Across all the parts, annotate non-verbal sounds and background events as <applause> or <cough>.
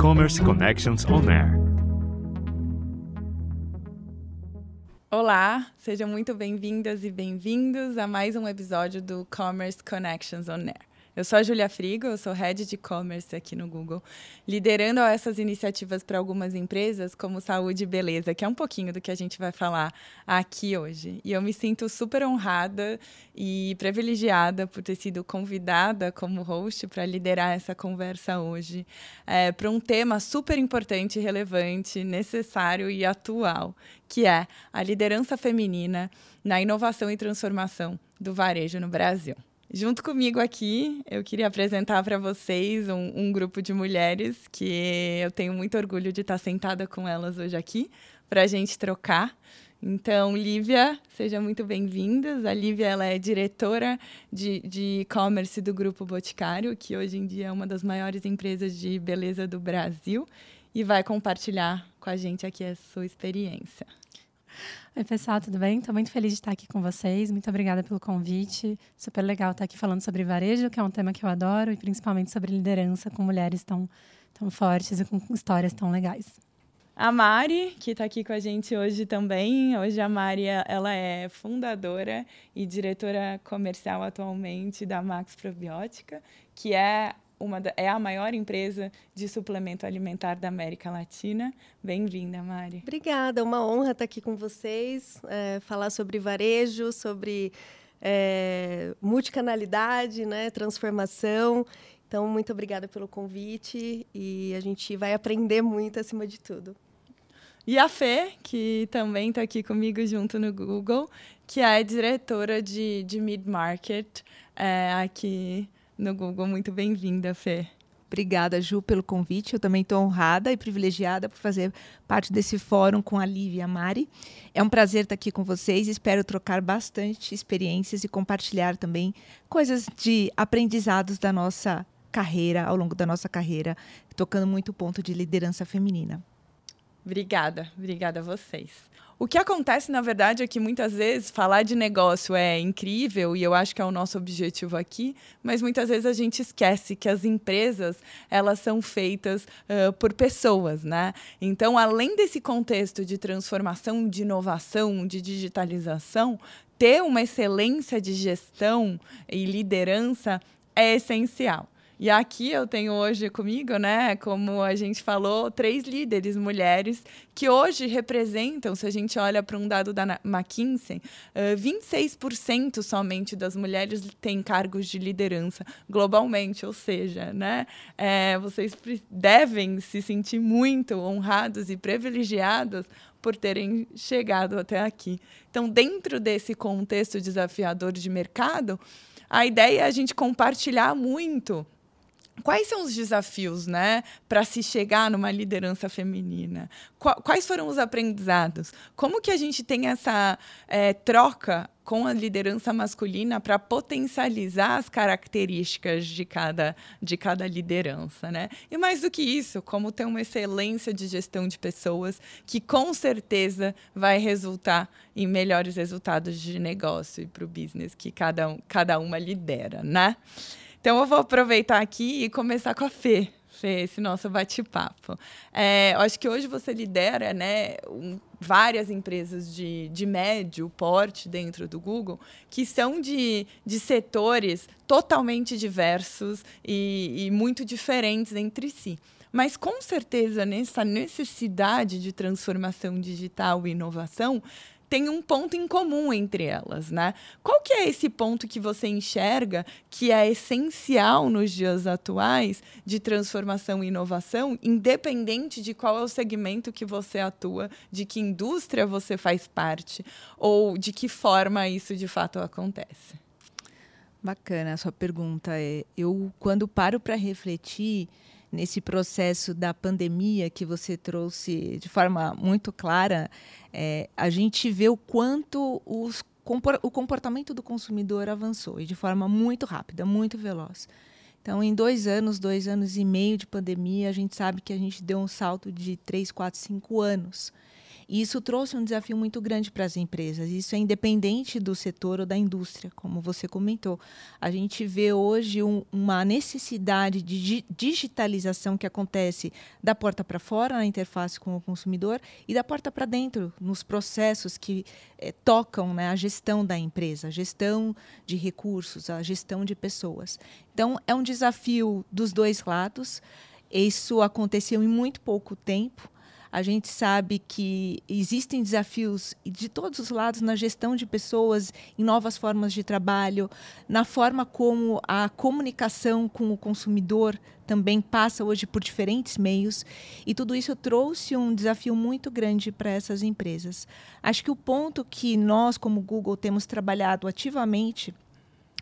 Commerce Connections On Air. Olá, sejam muito bem-vindas e bem-vindos a mais um episódio do Commerce Connections On Air. Eu sou a Julia Frigo, eu sou Head de E-Commerce aqui no Google, liderando essas iniciativas para algumas empresas, como Saúde e Beleza, que é um pouquinho do que a gente vai falar aqui hoje. E eu me sinto super honrada e privilegiada por ter sido convidada como host para liderar essa conversa hoje, é, para um tema super importante, relevante, necessário e atual, que é a liderança feminina na inovação e transformação do varejo no Brasil. Junto comigo aqui, eu queria apresentar para vocês um, um, grupo de mulheres que eu tenho muito orgulho de estar sentada com elas hoje aqui, para a gente trocar. Então, Lívia, seja muito bem-vindas. A Lívia ela é diretora de e-commerce do Grupo Boticário, que hoje em dia é uma das maiores empresas de beleza do Brasil, e vai compartilhar com a gente aqui a sua experiência. Oi, pessoal, tudo bem? Estou muito feliz de estar aqui com vocês. Muito obrigada pelo convite. Super legal estar aqui falando sobre varejo, que é um tema que eu adoro, e principalmente sobre liderança com mulheres tão, tão fortes e com histórias tão legais. A Mari, que está aqui com a gente hoje também. Hoje a Mari ela é fundadora e diretora comercial atualmente da Max Probiótica, que é uma da, é a maior empresa de suplemento alimentar da América Latina. Bem-vinda, Mari. Obrigada, uma honra estar aqui com vocês, é, falar sobre varejo, sobre é, multicanalidade, né, transformação. Então, muito obrigada pelo convite e a gente vai aprender muito acima de tudo. E a Fê, que também está aqui comigo junto no Google, que é diretora de, de mid-market é, aqui no Google. Muito bem-vinda, Fê. Obrigada, Ju, pelo convite. Eu também estou honrada e privilegiada por fazer parte desse fórum com a Lívia e a Mari. É um prazer estar aqui com vocês. Espero trocar bastante experiências e compartilhar também coisas de aprendizados da nossa carreira, ao longo da nossa carreira, tocando muito o ponto de liderança feminina. Obrigada, obrigada a vocês. O que acontece, na verdade, é que muitas vezes falar de negócio é incrível e eu acho que é o nosso objetivo aqui, mas muitas vezes a gente esquece que as empresas elas são feitas uh, por pessoas, né? Então, além desse contexto de transformação, de inovação, de digitalização, ter uma excelência de gestão e liderança é essencial. E aqui eu tenho hoje comigo, né, como a gente falou, três líderes mulheres que hoje representam, se a gente olha para um dado da McKinsey, uh, 26% somente das mulheres têm cargos de liderança globalmente, ou seja, né, é, vocês devem se sentir muito honrados e privilegiados por terem chegado até aqui. Então, dentro desse contexto desafiador de mercado, a ideia é a gente compartilhar muito Quais são os desafios, né, para se chegar numa liderança feminina? Quais foram os aprendizados? Como que a gente tem essa é, troca com a liderança masculina para potencializar as características de cada, de cada liderança, né? E mais do que isso, como ter uma excelência de gestão de pessoas que com certeza vai resultar em melhores resultados de negócio e para o business que cada, cada uma lidera, né? Então eu vou aproveitar aqui e começar com a Fê. Esse nosso bate-papo. É, eu acho que hoje você lidera né, um, várias empresas de, de médio porte dentro do Google que são de, de setores totalmente diversos e, e muito diferentes entre si. Mas com certeza nessa necessidade de transformação digital e inovação, tem um ponto em comum entre elas, né? Qual que é esse ponto que você enxerga que é essencial nos dias atuais de transformação e inovação, independente de qual é o segmento que você atua, de que indústria você faz parte ou de que forma isso de fato acontece? Bacana a sua pergunta. É, eu quando paro para refletir nesse processo da pandemia que você trouxe de forma muito clara, é, a gente vê o quanto os, o comportamento do consumidor avançou e de forma muito rápida, muito veloz. Então, em dois anos, dois anos e meio de pandemia, a gente sabe que a gente deu um salto de três, quatro, cinco anos. E isso trouxe um desafio muito grande para as empresas. Isso é independente do setor ou da indústria, como você comentou. A gente vê hoje um, uma necessidade de digitalização que acontece da porta para fora, na interface com o consumidor, e da porta para dentro, nos processos que eh, tocam né, a gestão da empresa, a gestão de recursos, a gestão de pessoas. Então, é um desafio dos dois lados. Isso aconteceu em muito pouco tempo. A gente sabe que existem desafios de todos os lados na gestão de pessoas, em novas formas de trabalho, na forma como a comunicação com o consumidor também passa hoje por diferentes meios. E tudo isso trouxe um desafio muito grande para essas empresas. Acho que o ponto que nós, como Google, temos trabalhado ativamente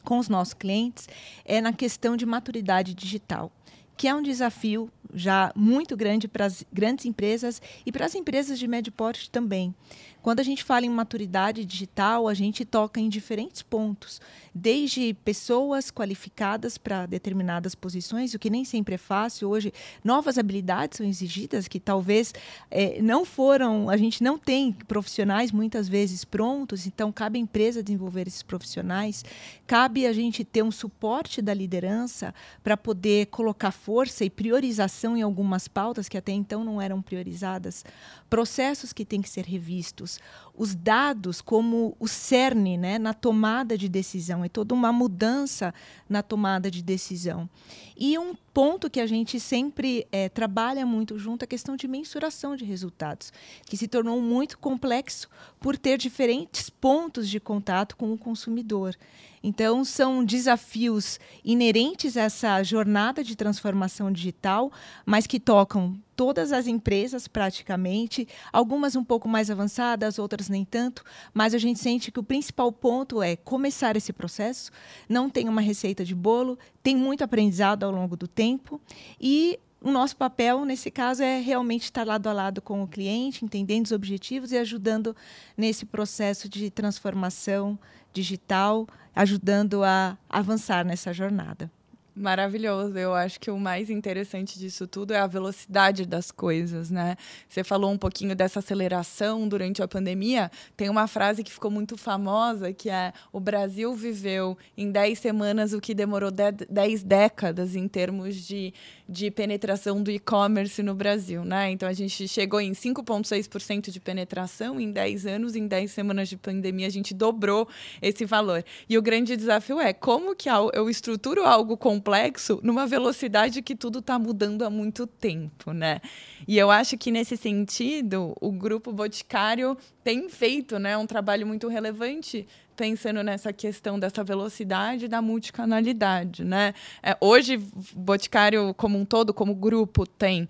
com os nossos clientes é na questão de maturidade digital que é um desafio já muito grande para as grandes empresas e para as empresas de médio porte também. Quando a gente fala em maturidade digital, a gente toca em diferentes pontos, desde pessoas qualificadas para determinadas posições, o que nem sempre é fácil. Hoje, novas habilidades são exigidas que talvez é, não foram, a gente não tem profissionais muitas vezes prontos, então cabe à empresa desenvolver esses profissionais, cabe a gente ter um suporte da liderança para poder colocar força e priorização em algumas pautas que até então não eram priorizadas, processos que têm que ser revistos os dados como o cerne né, na tomada de decisão, é toda uma mudança na tomada de decisão. E um ponto que a gente sempre é, trabalha muito junto é a questão de mensuração de resultados, que se tornou muito complexo por ter diferentes pontos de contato com o consumidor. Então, são desafios inerentes a essa jornada de transformação digital, mas que tocam todas as empresas praticamente, algumas um pouco mais avançadas, outras nem tanto, mas a gente sente que o principal ponto é começar esse processo, não tem uma receita de bolo, tem muito aprendizado ao longo do tempo. E o nosso papel, nesse caso, é realmente estar lado a lado com o cliente, entendendo os objetivos e ajudando nesse processo de transformação digital, ajudando a avançar nessa jornada. Maravilhoso. Eu acho que o mais interessante disso tudo é a velocidade das coisas, né? Você falou um pouquinho dessa aceleração durante a pandemia. Tem uma frase que ficou muito famosa que é: o Brasil viveu em 10 semanas o que demorou 10 décadas em termos de de penetração do e-commerce no Brasil, né? Então a gente chegou em 5,6% de penetração em 10 anos, em 10 semanas de pandemia a gente dobrou esse valor. E o grande desafio é como que eu estruturo algo complexo numa velocidade que tudo está mudando há muito tempo, né? E eu acho que nesse sentido o grupo Boticário tem feito, né, um trabalho muito relevante pensando nessa questão dessa velocidade e da multicanalidade, né? É, hoje, Boticário como um todo, como grupo, tem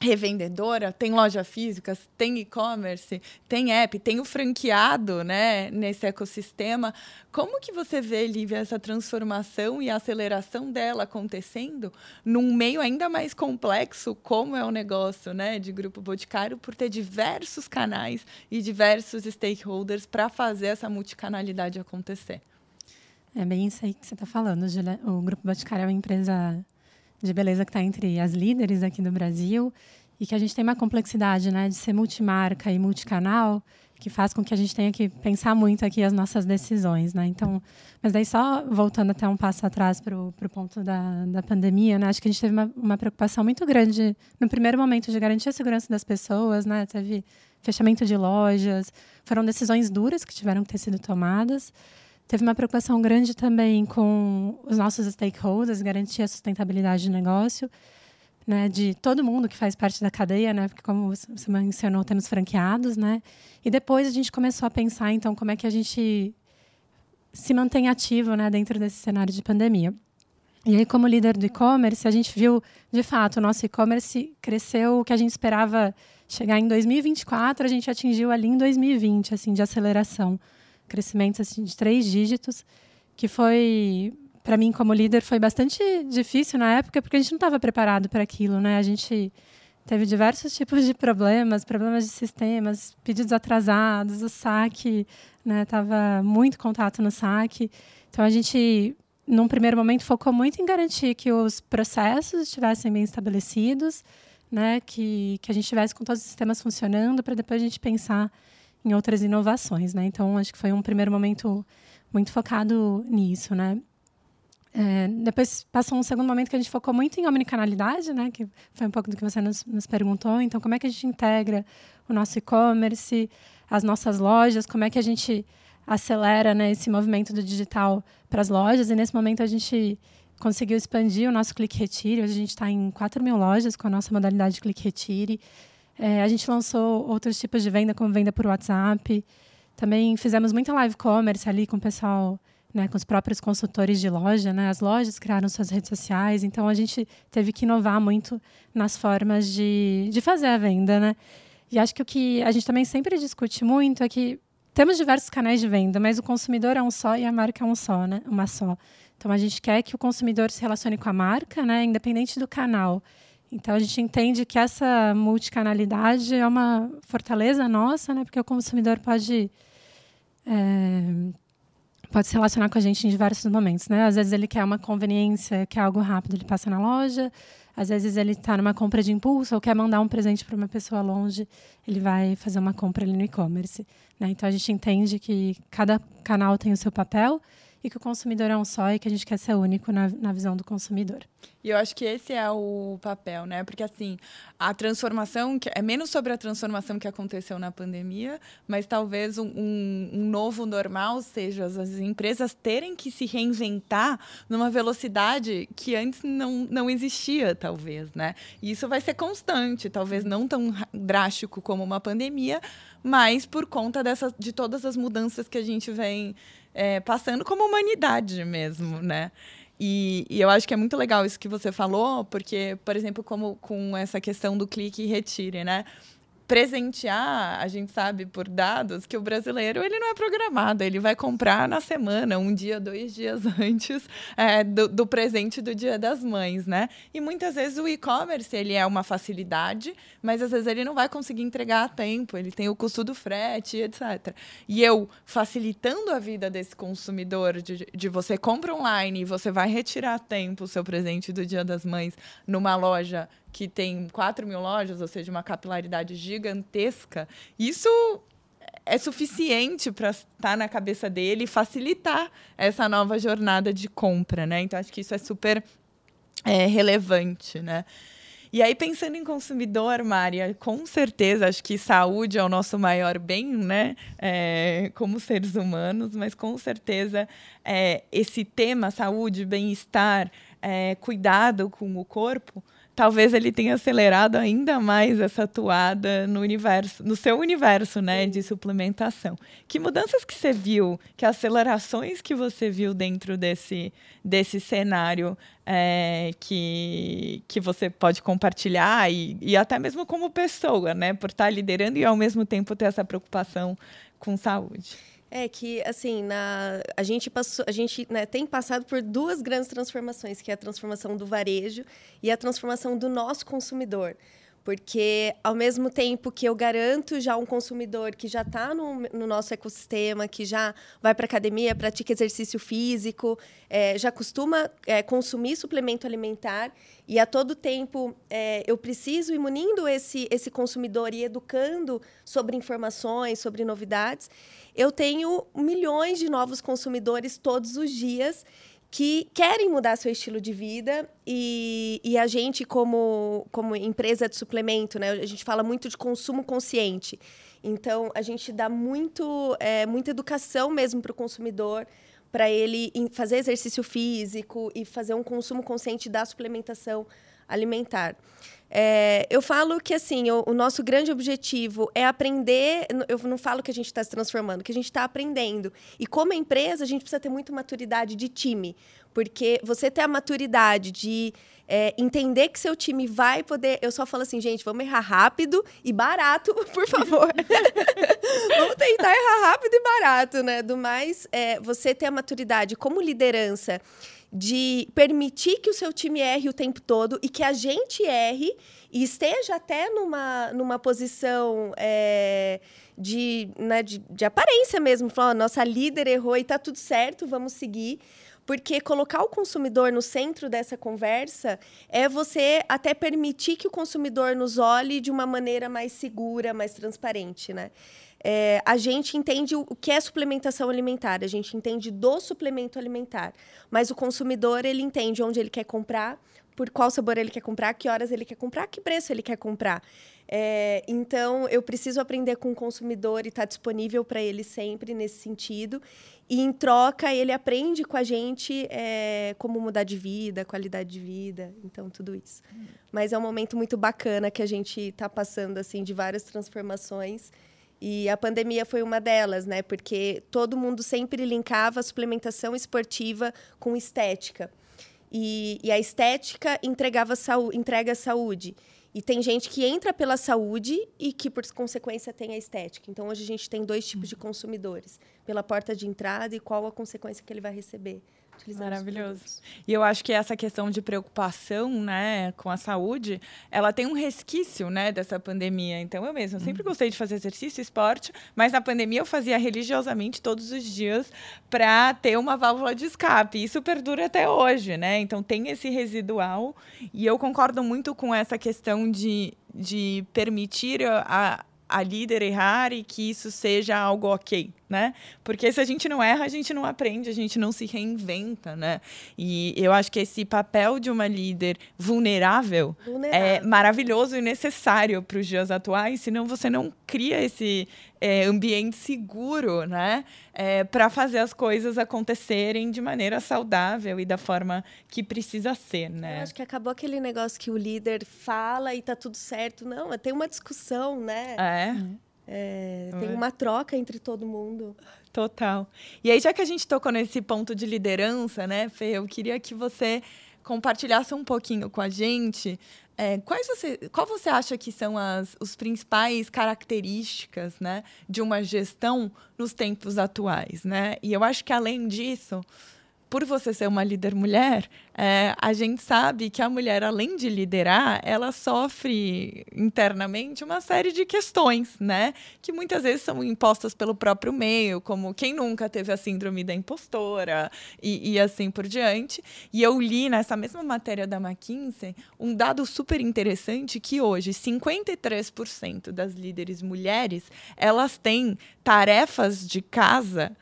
revendedora, tem loja física, tem e-commerce, tem app, tem o franqueado, né, nesse ecossistema. Como que você vê, Lívia, essa transformação e aceleração dela acontecendo num meio ainda mais complexo, como é o negócio, né, de Grupo Boticário, por ter diversos canais e diversos stakeholders para fazer essa multicanalidade acontecer? É bem isso aí que você está falando, Julia. O Grupo Boticário é uma empresa de beleza que está entre as líderes aqui do Brasil e que a gente tem uma complexidade né, de ser multimarca e multicanal que faz com que a gente tenha que pensar muito aqui as nossas decisões, né? Então, mas daí só voltando até um passo atrás para o ponto da, da pandemia, né? Acho que a gente teve uma, uma preocupação muito grande no primeiro momento de garantir a segurança das pessoas, né? Teve fechamento de lojas, foram decisões duras que tiveram que ter sido tomadas. Teve uma preocupação grande também com os nossos stakeholders, garantir a sustentabilidade do negócio, né, de todo mundo que faz parte da cadeia, né, porque como você mencionou, temos franqueados, né, e depois a gente começou a pensar, então, como é que a gente se mantém ativo, né, dentro desse cenário de pandemia. E aí, como líder do e-commerce, a gente viu, de fato, o nosso e-commerce cresceu o que a gente esperava chegar em 2024, a gente atingiu ali em 2020, assim, de aceleração crescimentos assim, de três dígitos, que foi, para mim, como líder, foi bastante difícil na época, porque a gente não estava preparado para aquilo, né? A gente teve diversos tipos de problemas, problemas de sistemas, pedidos atrasados, o saque, né? Tava muito contato no saque. Então a gente, num primeiro momento, focou muito em garantir que os processos estivessem bem estabelecidos, né, que, que a gente tivesse com todos os sistemas funcionando para depois a gente pensar em outras inovações, né? Então acho que foi um primeiro momento muito focado nisso, né? É, depois passou um segundo momento que a gente focou muito em omnicanalidade, né? Que foi um pouco do que você nos, nos perguntou. Então, como é que a gente integra o nosso e-commerce, as nossas lojas, como é que a gente acelera né, esse movimento do digital para as lojas. E nesse momento a gente conseguiu expandir o nosso Click Retire. Hoje a gente está em 4 mil lojas com a nossa modalidade de Click Retire. É, a gente lançou outros tipos de venda, como venda por WhatsApp. Também fizemos muita live commerce ali com o pessoal, né, com os próprios consultores de loja. Né? As lojas criaram suas redes sociais, então a gente teve que inovar muito nas formas de, de fazer a venda. Né? E acho que o que a gente também sempre discute muito é que temos diversos canais de venda, mas o consumidor é um só e a marca é um só, né? Uma só. Então a gente quer que o consumidor se relacione com a marca, né? Independente do canal. Então a gente entende que essa multicanalidade é uma fortaleza nossa, né? Porque o consumidor pode é, pode se relacionar com a gente em diversos momentos, né? Às vezes ele quer uma conveniência, quer algo rápido, ele passa na loja. Às vezes ele está numa compra de impulso ou quer mandar um presente para uma pessoa longe, ele vai fazer uma compra ali no e-commerce. Né? Então a gente entende que cada canal tem o seu papel e que o consumidor é um só e que a gente quer ser único na, na visão do consumidor. E eu acho que esse é o papel, né? Porque assim, a transformação é menos sobre a transformação que aconteceu na pandemia, mas talvez um, um, um novo normal seja as empresas terem que se reinventar numa velocidade que antes não, não existia, talvez, né? E isso vai ser constante, talvez não tão drástico como uma pandemia, mas por conta dessa, de todas as mudanças que a gente vem é, passando como humanidade mesmo, né? E, e, eu acho que é muito legal isso que você falou, porque, por exemplo, como com essa questão do clique e retire, né? Presentear, a gente sabe por dados que o brasileiro ele não é programado, ele vai comprar na semana, um dia, dois dias <laughs> antes é, do, do, presente do Dia das Mães, né? E muitas vezes o e-commerce ele é uma facilidade, mas às vezes ele não vai conseguir entregar a tempo, ele tem o custo do frete, etc. E eu facilitando a vida desse consumidor de, de você compra online e você vai retirar a tempo o seu presente do Dia das Mães numa loja que tem 4 mil lojas, ou seja, uma capilaridade gigantesca, isso é suficiente para estar na cabeça dele e facilitar essa nova jornada de compra, né? Então acho que isso é super é, relevante, né? E aí, pensando em consumidor, Mária, com certeza, acho que saúde é o nosso maior bem, né? É, como seres humanos, mas com certeza é, esse tema, saúde, bem-estar, é, cuidado com o corpo, talvez ele tenha acelerado ainda mais essa atuada no universo, no seu universo, né, de suplementação. Que mudanças que você viu, que acelerações que você viu dentro desse, desse cenário é, que, que você pode compartilhar e, e até mesmo como pessoa, né, por estar liderando e ao mesmo tempo ter essa preocupação com saúde. É que, assim, na, a gente, passou, a gente né, tem passado por duas grandes transformações, que é a transformação do varejo e a transformação do nosso consumidor. Porque, ao mesmo tempo que eu garanto já um consumidor que já está no, no, nosso ecossistema, que já vai para academia, pratica exercício físico, é, já costuma é, consumir suplemento alimentar, e a todo tempo é, eu preciso ir munindo esse, esse consumidor e educando sobre informações, sobre novidades, eu tenho milhões de novos consumidores todos os dias que querem mudar seu estilo de vida e, e a gente, como, como empresa de suplemento, né, a gente fala muito de consumo consciente. Então, a gente dá muito, é, muita educação mesmo para o consumidor, para ele fazer exercício físico e fazer um consumo consciente da suplementação alimentar. É, eu falo que assim o, o, nosso grande objetivo é aprender. Eu não falo que a gente está se transformando, que a gente está aprendendo. E como empresa, a gente precisa ter muita maturidade de time, porque você ter a maturidade de é, entender que seu time vai poder. Eu só falo assim, gente, vamos errar rápido e barato, <laughs> por favor. <laughs> vamos tentar errar rápido e barato, né? Do mais, é, você ter a maturidade como liderança de permitir que o seu time erre o tempo todo e que a gente erre e esteja até numa, numa posição é, de, né, de, de, aparência mesmo. Falar, nossa líder errou e está tudo certo, vamos seguir. Porque colocar o consumidor no centro dessa conversa é você até permitir que o consumidor nos olhe de uma maneira mais segura, mais transparente, né? É, a gente entende o que é suplementação alimentar, a gente entende do suplemento alimentar, mas o consumidor ele entende onde ele quer comprar, por qual sabor ele quer comprar, que horas ele quer comprar, que preço ele quer comprar. É, então, eu preciso aprender com o consumidor e estar tá disponível para ele sempre nesse sentido. E, em troca, ele aprende com a gente é, como mudar de vida, qualidade de vida, então, tudo isso. Mas é um momento muito bacana que a gente está passando, assim, de várias transformações. E a pandemia foi uma delas, né? Porque todo mundo sempre linkava a suplementação esportiva com estética. E, e a estética entregava saúde, entrega saúde. E tem gente que entra pela saúde e que, por consequência, tem a estética. Então, hoje a gente tem dois tipos de consumidores: pela porta de entrada e qual a consequência que ele vai receber Maravilhoso. E eu acho que essa questão de preocupação, né, com a saúde, ela tem um resquício, né, dessa pandemia. Então eu mesma sempre uhum. gostei de fazer exercício, esporte, mas na pandemia eu fazia religiosamente todos os dias para ter uma válvula de escape. Isso perdura até hoje, né? Então tem esse residual e eu concordo muito com essa questão de de permitir a, a líder errar e que isso seja algo ok, né? Porque se a gente não erra, a gente não aprende, a gente não se reinventa, né? E eu acho que esse papel de uma líder vulnerável, vulnerável. é maravilhoso e necessário para os dias atuais, senão você não cria esse é, ambiente seguro, né? É, para fazer as coisas acontecerem de maneira saudável e da forma que precisa ser, né? Eu acho que acabou aquele negócio que o líder fala e tá tudo certo. Não, tem uma discussão, né? É. é tem é. uma troca entre todo mundo. Total. E aí, já que a gente tocou nesse ponto de liderança, né, Fê, eu queria que você compartilhasse um pouquinho com a gente é, quais você, qual você acha que são as os principais características né, de uma gestão nos tempos atuais? Né? E eu acho que, além disso, por você ser uma líder mulher, é, a gente sabe que a mulher, além de liderar, ela sofre internamente uma série de questões, né? Que muitas vezes são impostas pelo próprio meio, como quem nunca teve a síndrome da impostora e, e assim por diante. E eu li nessa mesma matéria da McKinsey um dado super interessante que hoje 53% das líderes mulheres elas têm tarefas de casa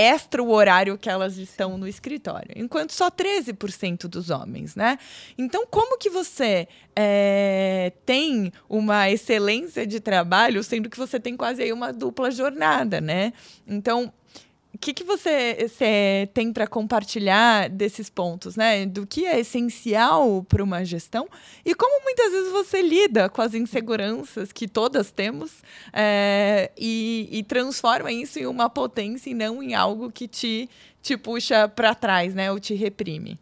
extra o horário que elas estão no escritório, enquanto só 13% dos homens, né? Então, como que você é, tem uma excelência de trabalho, sendo que você tem quase aí uma dupla jornada, né? Então, que, que você, tem para compartilhar desses pontos, né? Do que é essencial para uma gestão e como muitas vezes você lida com as inseguranças que todas temos é, e, e, transforma isso em uma potência e não em algo que te, te puxa para trás, né? Ou te reprime.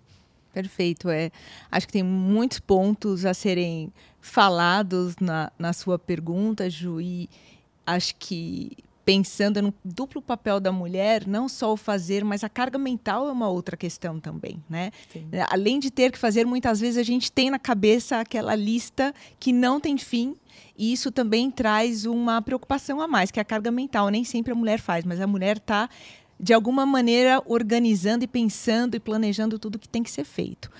Perfeito. É, acho que tem muitos pontos a serem falados na, na sua pergunta, Ju, e acho que pensando no duplo papel da mulher, não só o fazer, mas a carga mental é uma outra questão também, né? Sim. Além de ter que fazer, muitas vezes a gente tem na cabeça aquela lista que não tem fim, e isso também traz uma preocupação a mais, que é a carga mental. Nem sempre a mulher faz, mas a mulher está de alguma maneira organizando e pensando e planejando tudo que tem que ser feito.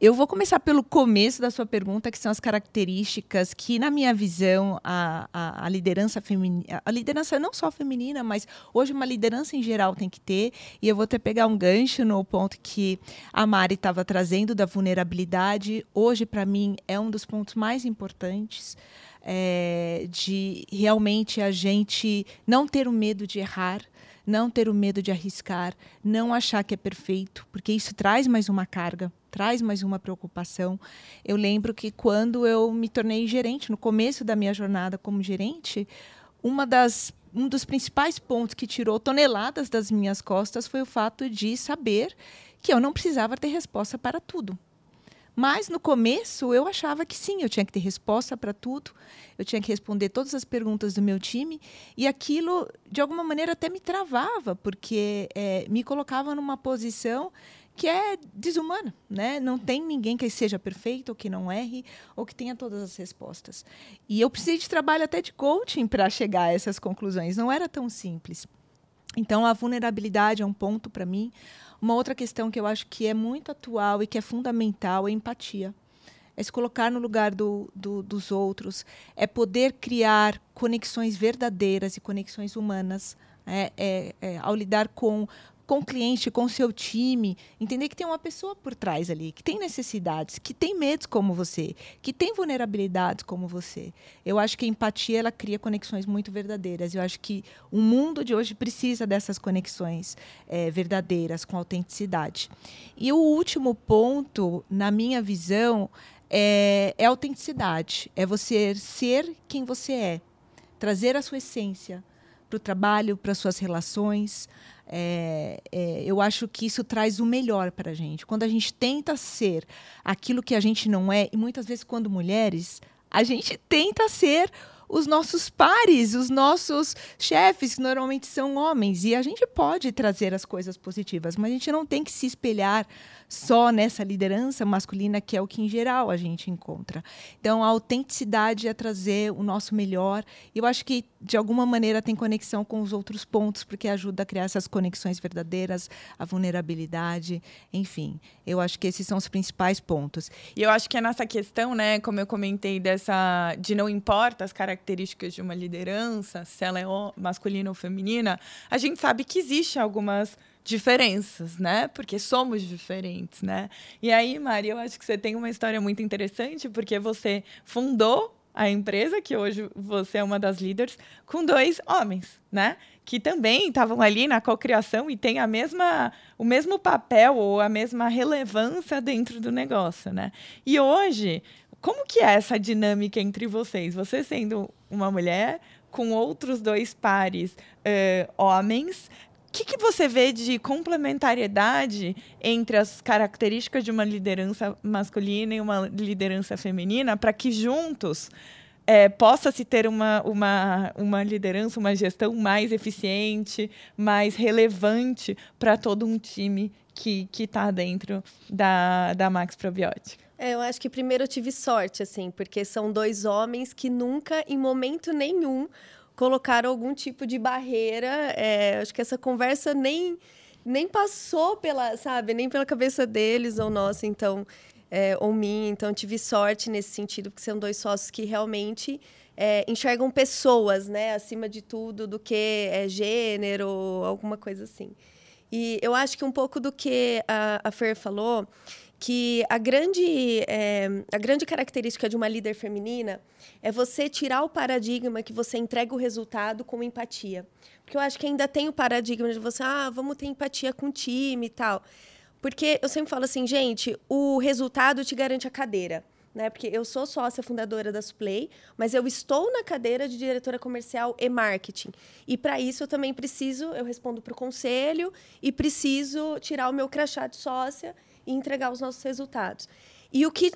Eu vou começar pelo começo da sua pergunta, que são as características que, na minha visão, a, a, a liderança feminina, a liderança não só feminina, mas hoje uma liderança em geral tem que ter. E eu vou até pegar um gancho no ponto que a Mari estava trazendo da vulnerabilidade. Hoje, para mim, é um dos pontos mais importantes. É, de realmente a gente não ter o medo de errar, não ter o medo de arriscar, não achar que é perfeito, porque isso traz mais uma carga traz mais uma preocupação. Eu lembro que quando eu me tornei gerente, no começo da minha jornada como gerente, uma das um dos principais pontos que tirou toneladas das minhas costas foi o fato de saber que eu não precisava ter resposta para tudo. Mas no começo eu achava que sim, eu tinha que ter resposta para tudo, eu tinha que responder todas as perguntas do meu time, e aquilo, de alguma maneira, até me travava, porque é, me colocava numa posição que é desumana, né? Não tem ninguém que seja perfeito, ou que não erre, ou que tenha todas as respostas. E eu precisei de trabalho até de coaching para chegar a essas conclusões. Não era tão simples. Então, a vulnerabilidade é um ponto para mim. Uma outra questão que eu acho que é muito atual e que é fundamental é empatia. É se colocar no lugar do, do, dos outros, é poder criar conexões verdadeiras e conexões humanas. É, é, é, ao lidar com com o cliente, com o seu time, entender que tem uma pessoa por trás ali, que tem necessidades, que tem medos como você, que tem vulnerabilidades como você. Eu acho que a empatia ela cria conexões muito verdadeiras. Eu acho que o mundo de hoje precisa dessas conexões é, verdadeiras, com autenticidade. E o último ponto, na minha visão, é, é autenticidade. É você ser quem você é, trazer a sua essência para o trabalho, para suas relações. É, é, eu acho que isso traz o melhor para a gente. Quando a gente tenta ser aquilo que a gente não é, e muitas vezes, quando mulheres, a gente tenta ser os nossos pares, os nossos chefes, que normalmente são homens. E a gente pode trazer as coisas positivas, mas a gente não tem que se espelhar só nessa liderança masculina, que é o que em geral a gente encontra. Então, a autenticidade é trazer o nosso melhor. Eu acho que, de alguma maneira, tem conexão com os outros pontos, porque ajuda a criar essas conexões verdadeiras, a vulnerabilidade, enfim. Eu acho que esses são os principais pontos. E eu acho que é nessa questão, né, como eu comentei, dessa de não importa as características de uma liderança, se ela é masculina ou feminina, a gente sabe que existe algumas diferenças, né? Porque somos diferentes, né? E aí, Mari, eu acho que você tem uma história muito interessante, porque você fundou a empresa, que hoje você é uma das líderes, com dois homens, né? Que também estavam ali na cocriação e têm a mesma, o mesmo papel ou a mesma relevância dentro do negócio, né? E hoje, como que é essa dinâmica entre vocês? Você sendo uma mulher com outros dois pares uh, homens, o que, que você vê de complementariedade entre as características de uma liderança masculina e uma liderança feminina para que juntos é, possa se ter uma, uma, uma liderança, uma gestão mais eficiente, mais relevante para todo um time que está dentro da, da Max Probiótica? É, eu acho que primeiro eu tive sorte, assim, porque são dois homens que nunca, em momento nenhum, colocaram algum tipo de barreira. É, acho que essa conversa nem, nem passou pela, sabe, nem pela cabeça deles ou nossa, então, é, ou minha. Então, tive sorte nesse sentido, porque são dois sócios que realmente é, enxergam pessoas, né, acima de tudo, do que é gênero, alguma coisa assim. E eu acho que um pouco do que a, a Fer falou, que a grande, é, a grande característica de uma líder feminina é você tirar o paradigma que você entrega o resultado com empatia. Porque eu acho que ainda tem o paradigma de você, ah, vamos ter empatia com o time e tal. Porque eu sempre falo assim, gente, o resultado te garante a cadeira. Né? Porque eu sou sócia fundadora da Suplay, mas eu estou na cadeira de diretora comercial e marketing. E para isso eu também preciso, eu respondo para o conselho e preciso tirar o meu crachá de sócia e entregar os nossos resultados. E o que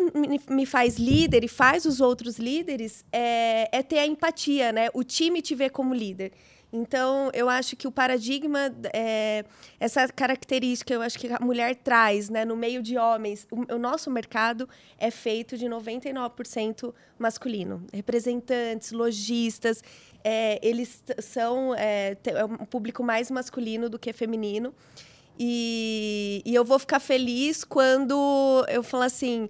me faz líder e faz os outros líderes é, é ter a empatia, né? O time te vê como líder. Então, eu acho que o paradigma, é, essa característica, eu acho que a mulher traz né, no meio de homens. O, o nosso mercado é feito de 99% masculino. Representantes, lojistas, é, eles são é, é um público mais masculino do que feminino. E, e eu vou ficar feliz quando eu falar assim: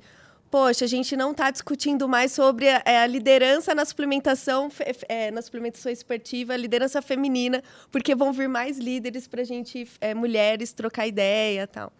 poxa, a gente não está discutindo mais sobre a, é, a, liderança na suplementação, é, na suplementação esportiva, liderança feminina, porque vão vir mais líderes para a gente, é, mulheres, trocar ideia tal.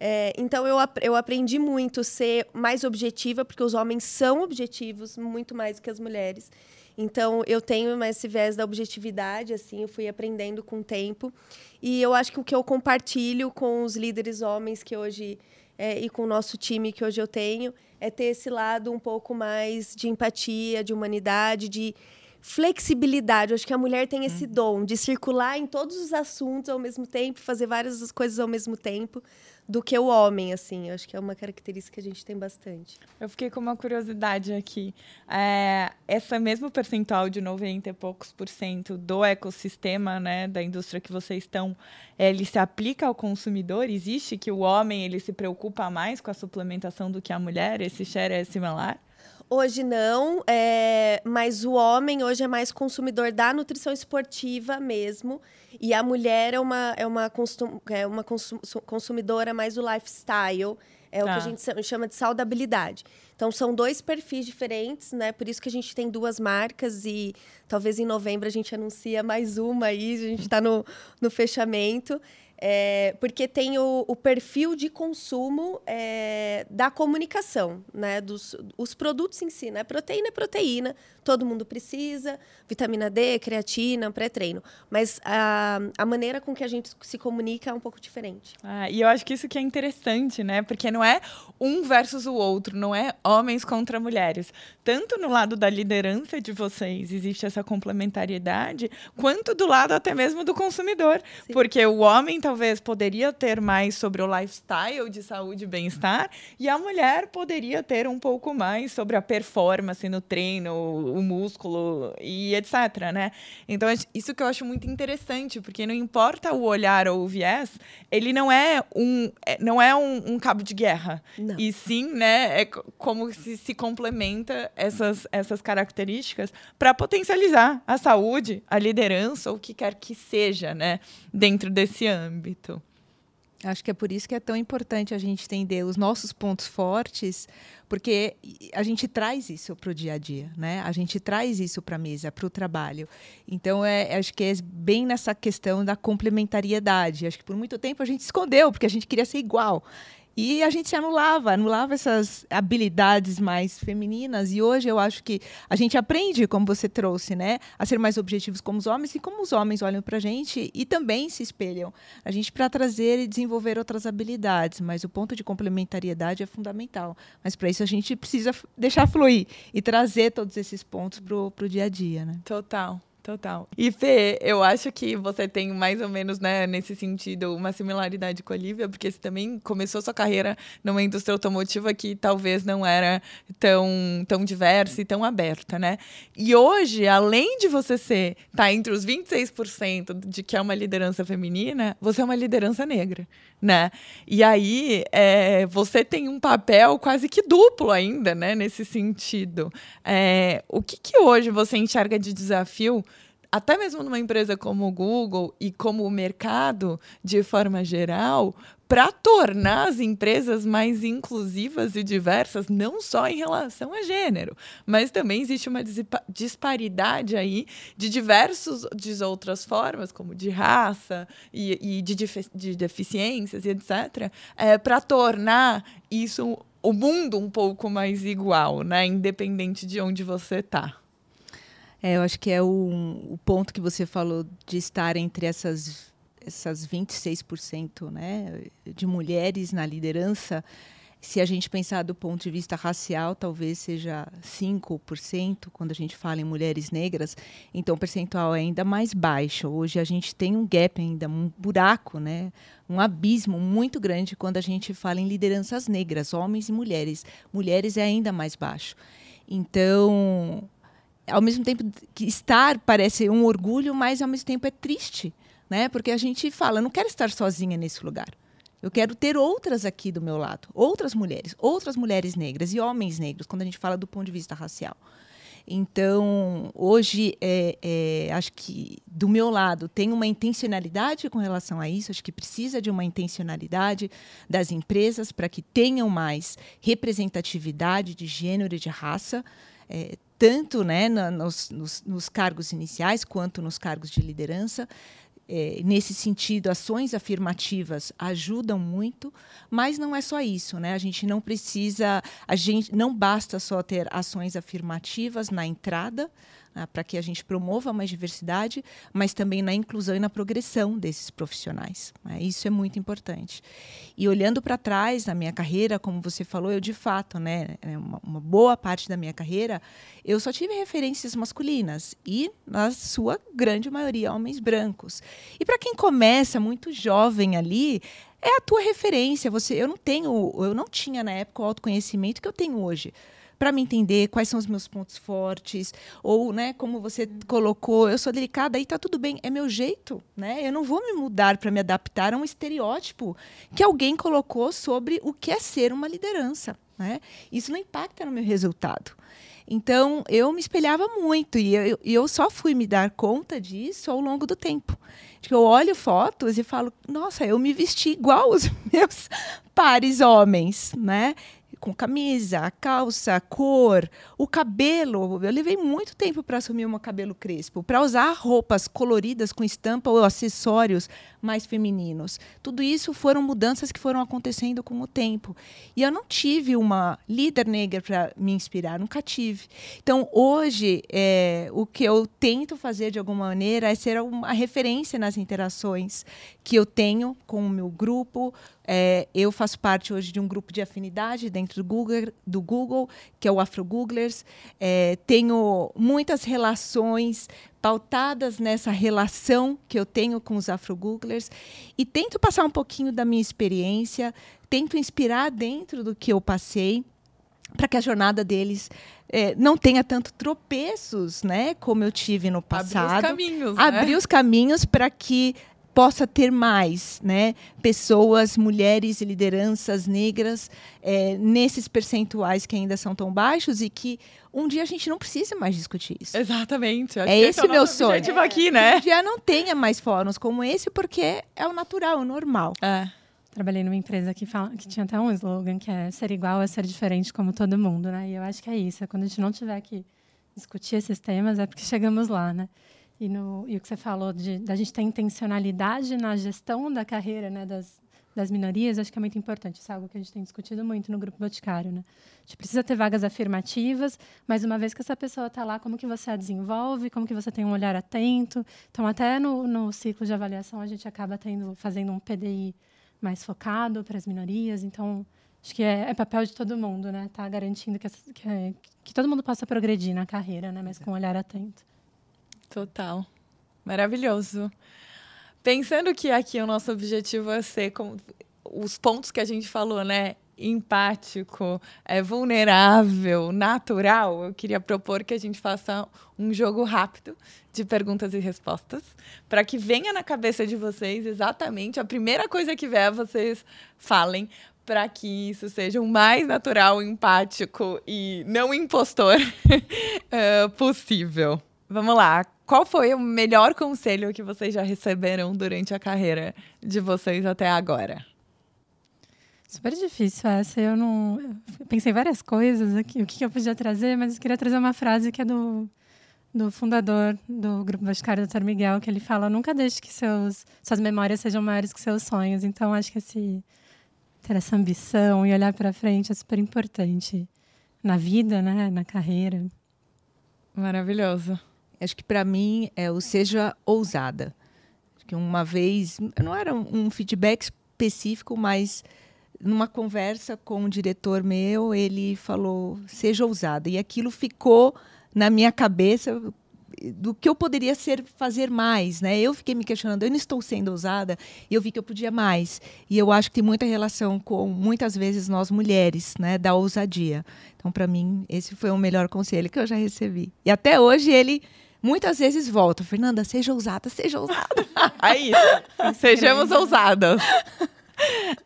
É, então, eu, eu aprendi muito ser mais objetiva, porque os homens são objetivos muito mais do que as mulheres. Então, eu tenho esse viés da objetividade, assim, eu fui aprendendo com o tempo. E eu acho que o que eu compartilho com os líderes homens que hoje, é, e com o nosso time que hoje eu tenho, é ter esse lado um pouco mais de empatia, de humanidade, de flexibilidade. Eu acho que a mulher tem esse uhum. dom de circular em todos os assuntos ao mesmo tempo, fazer várias coisas ao mesmo tempo do que o homem, assim. Eu acho que é uma característica que a gente tem bastante. Eu fiquei com uma curiosidade aqui. É, essa mesmo percentual de 90 e poucos por cento do ecossistema, né, da indústria que vocês estão, ele se aplica ao consumidor? Existe que o homem ele se preocupa mais com a suplementação do que a mulher? Esse share é similar? Hoje não, é, mas o homem hoje é mais consumidor da nutrição esportiva mesmo. E a mulher é uma, é uma, consum, é uma consum, consumidora mais do lifestyle. É tá. o que a tá. gente chama de saudabilidade. Então, são dois perfis diferentes, né? Por isso que a gente tem duas marcas e talvez em novembro a gente anuncia mais uma aí, a gente está no, no fechamento. É, porque tem o, o, perfil de consumo é, da comunicação, né? Dos os produtos em si, né? Proteína é proteína, todo mundo precisa, vitamina D, creatina, pré-treino. Mas a, a maneira com que a gente se comunica é um pouco diferente. Ah, e eu acho que isso que é interessante, né? Porque não é um versus o outro, não é homens contra mulheres. Tanto no lado da liderança de vocês existe essa complementariedade, quanto do lado até mesmo do consumidor. Sim. Porque o homem tá talvez poderia ter mais sobre o lifestyle de saúde e bem-estar, e a mulher poderia ter um pouco mais sobre a performance no treino, o músculo e etc, né? Então, isso que eu acho muito interessante, porque não importa o olhar ou o viés, ele não é um, é, não é um, um cabo de guerra. Não. E sim, né, é como se se complementa essas, essas características para potencializar a saúde, a liderança, ou o que quer que seja, né, dentro desse âmbito Acho que é por isso que é tão importante a gente entender os nossos pontos fortes, porque a gente traz isso para o dia a dia, né? A gente traz isso para a mesa, para o trabalho. Então, é, acho que é bem nessa questão da complementariedade. Acho que por muito tempo a gente escondeu, porque a gente queria ser igual. E a gente anulava, anulava essas habilidades mais femininas. E hoje eu acho que a gente aprende, como você trouxe, né, a ser mais objetivos como os homens e como os homens olham para a gente e também se espelham. A gente para trazer e desenvolver outras habilidades, mas o ponto de complementariedade é fundamental. Mas para isso a gente precisa deixar fluir e trazer todos esses pontos para o dia a dia, né? Total. Total. E Fê, eu acho que você tem mais ou menos, né, nesse sentido, uma similaridade com a Lívia, porque você também começou sua carreira numa indústria automotiva que talvez não era tão, tão diversa e tão aberta, né? E hoje, além de você ser, tá entre os 26% de que é uma liderança feminina, você é uma liderança negra, né? E aí, é, você tem um papel quase que duplo ainda, né, nesse sentido. É, o que, que hoje você enxerga de desafio até mesmo numa empresa como o Google e como o mercado de forma geral, para tornar as empresas mais inclusivas e diversas, não só em relação a gênero, mas também existe uma disparidade aí de diversos de outras formas, como de raça e, e de, de, deficiências e etc., é, para tornar isso o mundo um pouco mais igual, né? Independente de onde você está. É, eu acho que é o, o ponto que você falou de estar entre essas essas 26% né, de mulheres na liderança, se a gente pensar do ponto de vista racial, talvez seja 5% quando a gente fala em mulheres negras, então o percentual é ainda mais baixo. Hoje a gente tem um gap ainda, um buraco, né, um abismo muito grande quando a gente fala em lideranças negras, homens e mulheres. Mulheres é ainda mais baixo. Então, ao mesmo tempo que estar parece um orgulho, mas ao mesmo tempo é triste, né? Porque a gente fala, não quero estar sozinha nesse lugar. Eu quero ter outras aqui do meu lado, outras mulheres, outras mulheres negras e homens negros, quando a gente fala do ponto de vista racial. Então, hoje, é, é, acho que do meu lado tem uma intencionalidade com relação a isso. Acho que precisa de uma intencionalidade das empresas para que tenham mais representatividade de gênero e de raça. É, tanto né, nos, nos, nos cargos iniciais quanto nos cargos de liderança. É, nesse sentido, ações afirmativas ajudam muito, mas não é só isso, né? A gente não precisa, a gente não basta só ter ações afirmativas na entrada, né, para que a gente promova mais diversidade, mas também na inclusão e na progressão desses profissionais. Né? Isso é muito importante. E olhando para trás na minha carreira, como você falou, eu de fato, né, é uma, uma, boa parte da minha carreira, eu só tive referências masculinas e, na sua grande maioria, homens brancos. E para quem começa muito jovem ali, é a tua referência. Você, eu não tenho, eu não tinha na época o autoconhecimento que eu tenho hoje para me entender quais são os meus pontos fortes, ou, né, como você colocou, eu sou delicada, aí tá tudo bem, é meu jeito, né? Eu não vou me mudar para me adaptar a um estereótipo que alguém colocou sobre o que é ser uma liderança, né? Isso não impacta no meu resultado. Então, eu me espelhava muito e eu, eu só fui me dar conta disso ao longo do tempo. Eu olho fotos e falo, nossa, eu me vesti igual os <laughs> meus pares homens, né? Com camisa, calça, cor, o cabelo. Eu levei muito tempo para assumir meu cabelo crespo, para usar roupas coloridas com estampa ou acessórios mais femininos. Tudo isso foram mudanças que foram acontecendo com o tempo. E eu não tive uma líder negra para me inspirar, nunca tive. Então, hoje, é, o que eu tento fazer de alguma maneira é ser uma referência nas interações que eu tenho com o meu grupo, é, eu faço parte hoje de um grupo de afinidade dentro do Google, do Google que é o Afro Googlers. É, tenho muitas relações pautadas nessa relação que eu tenho com os Afro Googlers e tento passar um pouquinho da minha experiência, tento inspirar dentro do que eu passei para que a jornada deles é, não tenha tanto tropeços, né, como eu tive no passado. Abrir os caminhos, né? Abrir os caminhos para que possa ter mais né, pessoas, mulheres e lideranças negras é, nesses percentuais que ainda são tão baixos e que um dia a gente não precisa mais discutir isso. Exatamente. é esse é o meu sonho. Objetivo aqui, né? Um dia não tenha mais fóruns como esse porque é o natural, é o normal. É. Trabalhei numa empresa que, fala, que tinha até um slogan que é ser igual é ser diferente como todo mundo, né? E eu acho que é isso. É quando a gente não tiver que discutir esses temas é porque chegamos lá, né? E, no, e o que você falou de da gente ter intencionalidade na gestão da carreira né, das, das minorias, acho que é muito importante. Isso é algo que a gente tem discutido muito no Grupo Boticário. Né? A gente precisa ter vagas afirmativas, mas uma vez que essa pessoa está lá, como que você a desenvolve, como que você tem um olhar atento. Então, até no, no ciclo de avaliação, a gente acaba tendo, fazendo um PDI mais focado para as minorias. Então, acho que é, é, papel de todo mundo, né? Tá garantindo que, que, que todo mundo possa progredir na carreira, né? Mas com um olhar atento. Total. Maravilhoso. Pensando que aqui o nosso objetivo é ser como os pontos que a gente falou, né? Empático, é vulnerável, natural. Eu queria propor que a gente faça um jogo rápido de perguntas e respostas, para que venha na cabeça de vocês exatamente a primeira coisa que vier, vocês falem, para que isso seja o mais natural, empático e não impostor uh, <laughs> possível. Vamos lá. Qual foi o melhor conselho que vocês já receberam durante a carreira de vocês até agora? Super difícil essa. Eu não. Eu pensei várias coisas aqui, o que eu podia trazer, mas eu queria trazer uma frase que é do, do fundador do Grupo Vascário, Dr. Miguel, que ele fala: nunca deixe que seus, suas memórias sejam maiores que seus sonhos. Então, acho que esse, ter essa ambição e olhar para frente é super importante na vida, né? na carreira. Maravilhoso. Acho que para mim é o seja ousada. Que uma vez, não era um feedback específico, mas numa conversa com um diretor meu, ele falou: seja ousada. E aquilo ficou na minha cabeça do que eu poderia ser fazer mais, né? Eu fiquei me questionando, eu não estou sendo ousada, e eu vi que eu podia mais. E eu acho que tem muita relação com muitas vezes nós mulheres, né, da ousadia. Então, para mim, esse foi o melhor conselho que eu já recebi. E até hoje ele muitas vezes volta. Fernanda, seja ousada, seja ousada. <laughs> Aí, sejamos ousadas. <laughs>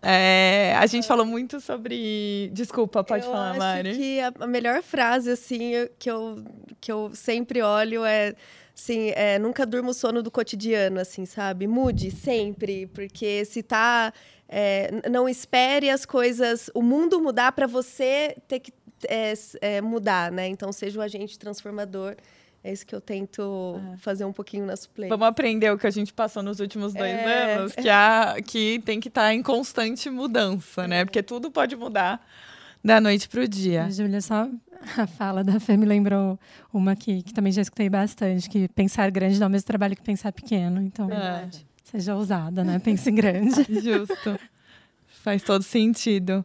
É, a gente falou muito sobre. Desculpa, pode eu falar, acho Mari. que a, melhor frase, assim, que eu, que eu sempre olho é. Assim, é, nunca durma o sono do cotidiano, assim, sabe? Mude sempre, porque se tá. É, não espere as coisas, o mundo mudar para você ter que é, é, mudar, né? Então, seja o agente transformador é isso que eu tento é. fazer um pouquinho na suplente. Vamos aprender o que a gente passou nos últimos dois é. anos, que, a, que tem que estar tá em constante mudança, né? Porque tudo pode mudar da noite para o dia. Júlia, só a fala da Fê me lembrou uma que, que também já escutei bastante, que pensar grande dá o mesmo trabalho que pensar pequeno. Então, é. seja ousada, né? Pense <laughs> grande. Justo. Faz todo sentido.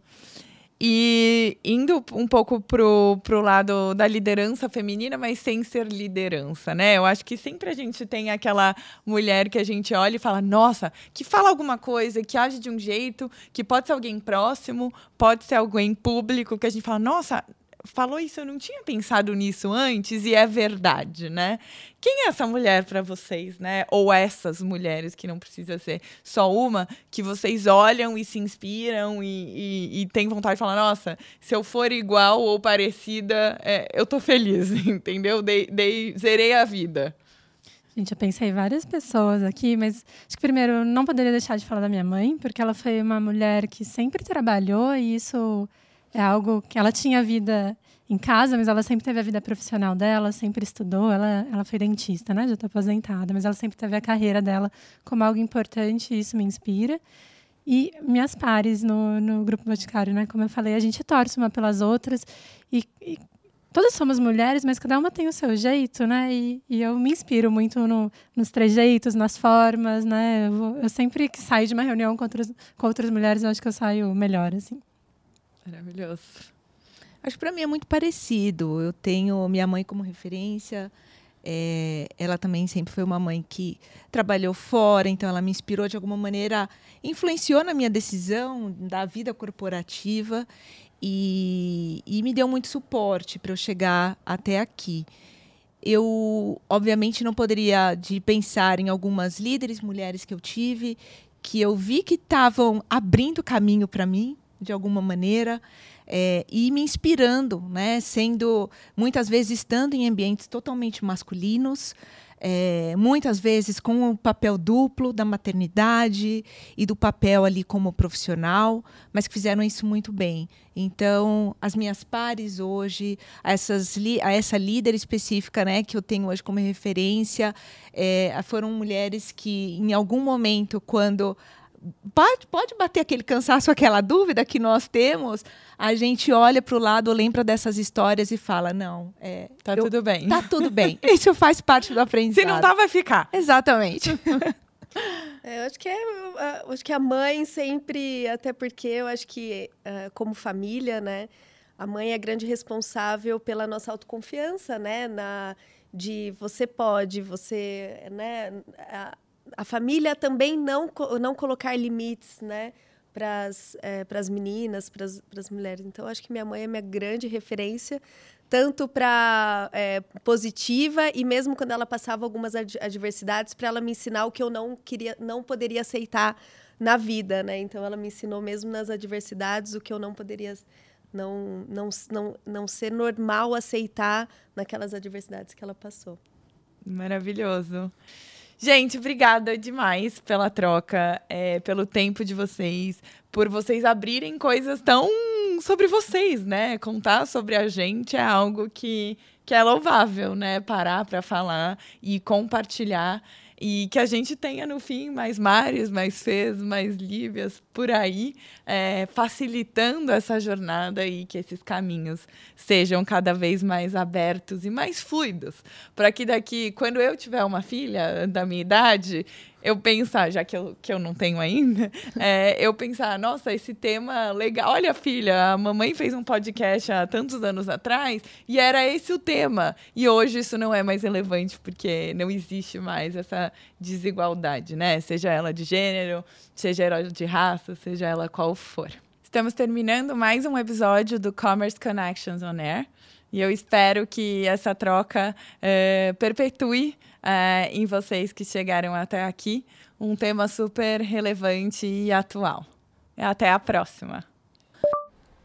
E indo um pouco pro, pro lado da liderança feminina, mas sem ser liderança, né? Eu acho que sempre a gente tem aquela mulher que a gente olha e fala, nossa, que fala alguma coisa, que age de um jeito, que pode ser alguém próximo, pode ser alguém público, que a gente fala, nossa, falou isso, eu não tinha pensado nisso antes e é verdade, né? Quem é essa mulher para vocês, né? Ou essas mulheres que não precisa ser só uma, que vocês olham e se inspiram e, e, e têm vontade de falar, nossa, se eu for igual ou parecida, é, eu tô feliz, <laughs> entendeu? Dei, dei, zerei a vida. Gente, eu pensei em várias pessoas aqui, mas acho que primeiro não poderia deixar de falar da minha mãe, porque ela foi uma mulher que sempre trabalhou e isso é algo que ela tinha vida em casa, mas ela sempre teve a vida profissional dela, sempre estudou. Ela, ela foi dentista, né? Já está aposentada, mas ela sempre teve a carreira dela como algo importante e isso me inspira. E minhas pares no, no Grupo Boticário, né? Como eu falei, a gente torce uma pelas outras e, e todas somos mulheres, mas cada uma tem o seu jeito, né? E, e eu me inspiro muito no, nos trejeitos, nas formas, né? Eu, eu, sempre que saio de uma reunião com outras, com outras mulheres, eu acho que eu saio melhor, assim. Maravilhoso. Acho que para mim é muito parecido. Eu tenho minha mãe como referência. É, ela também sempre foi uma mãe que trabalhou fora, então ela me inspirou de alguma maneira, influenciou na minha decisão da vida corporativa e, e me deu muito suporte para eu chegar até aqui. Eu, obviamente, não poderia de pensar em algumas líderes mulheres que eu tive, que eu vi que estavam abrindo caminho para mim, de alguma maneira é, e me inspirando, né? Sendo muitas vezes estando em ambientes totalmente masculinos, é, muitas vezes com o papel duplo da maternidade e do papel ali como profissional, mas que fizeram isso muito bem. Então, as minhas pares hoje, essas a essa líder específica, né, que eu tenho hoje como referência, é, foram mulheres que, em algum momento, quando pode, pode bater aquele cansaço, aquela dúvida que nós temos, a gente olha para o lado, lembra dessas histórias e fala, não, é, tá eu, tudo bem. Tá tudo bem. <laughs> Isso faz parte do aprendizado. Se não tá, vai ficar. Exatamente. <laughs> É, eu acho que é, eu acho que a mãe sempre, até porque eu acho que uh, como família, né, a mãe é grande responsável pela nossa autoconfiança, né, na de você pode, você, né, a, a família também não, não colocar limites, né? Para as é, meninas, para as mulheres. Então, acho que minha mãe é minha grande referência, tanto para é, positiva e mesmo quando ela passava algumas adversidades, para ela me ensinar o que eu não queria, não poderia aceitar na vida, né? Então, ela me ensinou mesmo nas adversidades o que eu não poderia não, não, não, não ser normal aceitar naquelas adversidades que ela passou. Maravilhoso. Gente, obrigada demais pela troca, é, pelo tempo de vocês, por vocês abrirem coisas tão sobre vocês, né? Contar sobre a gente é algo que, que é louvável, né? Parar para falar e compartilhar e que a gente tenha no fim mais Mares, mais Fês, mais Lívias por aí, é, facilitando essa jornada e que esses caminhos sejam cada vez mais abertos e mais fluidos, para que daqui, quando eu tiver uma filha da minha idade, eu pensar, já que eu, que eu não tenho ainda, <laughs> é, eu pensar, nossa, esse tema legal. Olha, filha, a mamãe fez um podcast há tantos anos atrás e era esse o tema. E hoje isso não é mais relevante porque não existe mais essa desigualdade, né? Seja ela de gênero, seja ela de raça, seja ela qual for. Estamos terminando mais um episódio do Commerce Connections on Air. E eu espero que essa troca é, perpetue é, em vocês que chegaram até aqui um tema super relevante e atual. Até a próxima.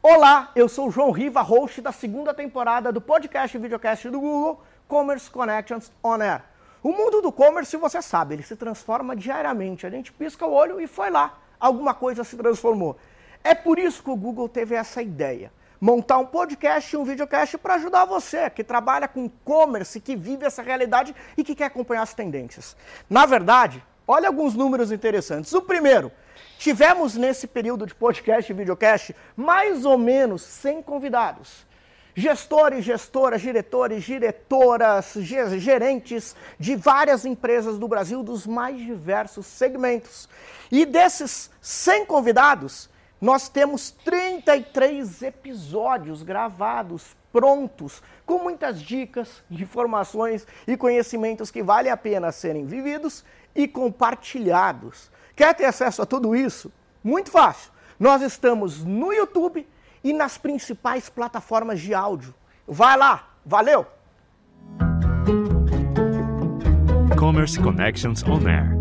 Olá, eu sou o João Riva, host da segunda temporada do podcast e videocast do Google Commerce Connections On Air. O mundo do commerce, você sabe, ele se transforma diariamente. A gente pisca o olho e foi lá, alguma coisa se transformou. É por isso que o Google teve essa ideia montar um podcast e um videocast para ajudar você que trabalha com e-commerce, que vive essa realidade e que quer acompanhar as tendências. Na verdade, olha alguns números interessantes. O primeiro, tivemos nesse período de podcast e videocast mais ou menos 100 convidados. Gestores, gestoras, diretores, diretoras, gerentes de várias empresas do Brasil dos mais diversos segmentos. E desses 100 convidados, Nós temos 33 episódios gravados, prontos, com muitas dicas, informações e conhecimentos que vale a pena serem vividos e compartilhados. Quer ter acesso a tudo isso? Muito fácil. Nós estamos no YouTube e nas principais plataformas de áudio. Vai lá, valeu! Commerce Connections On Air.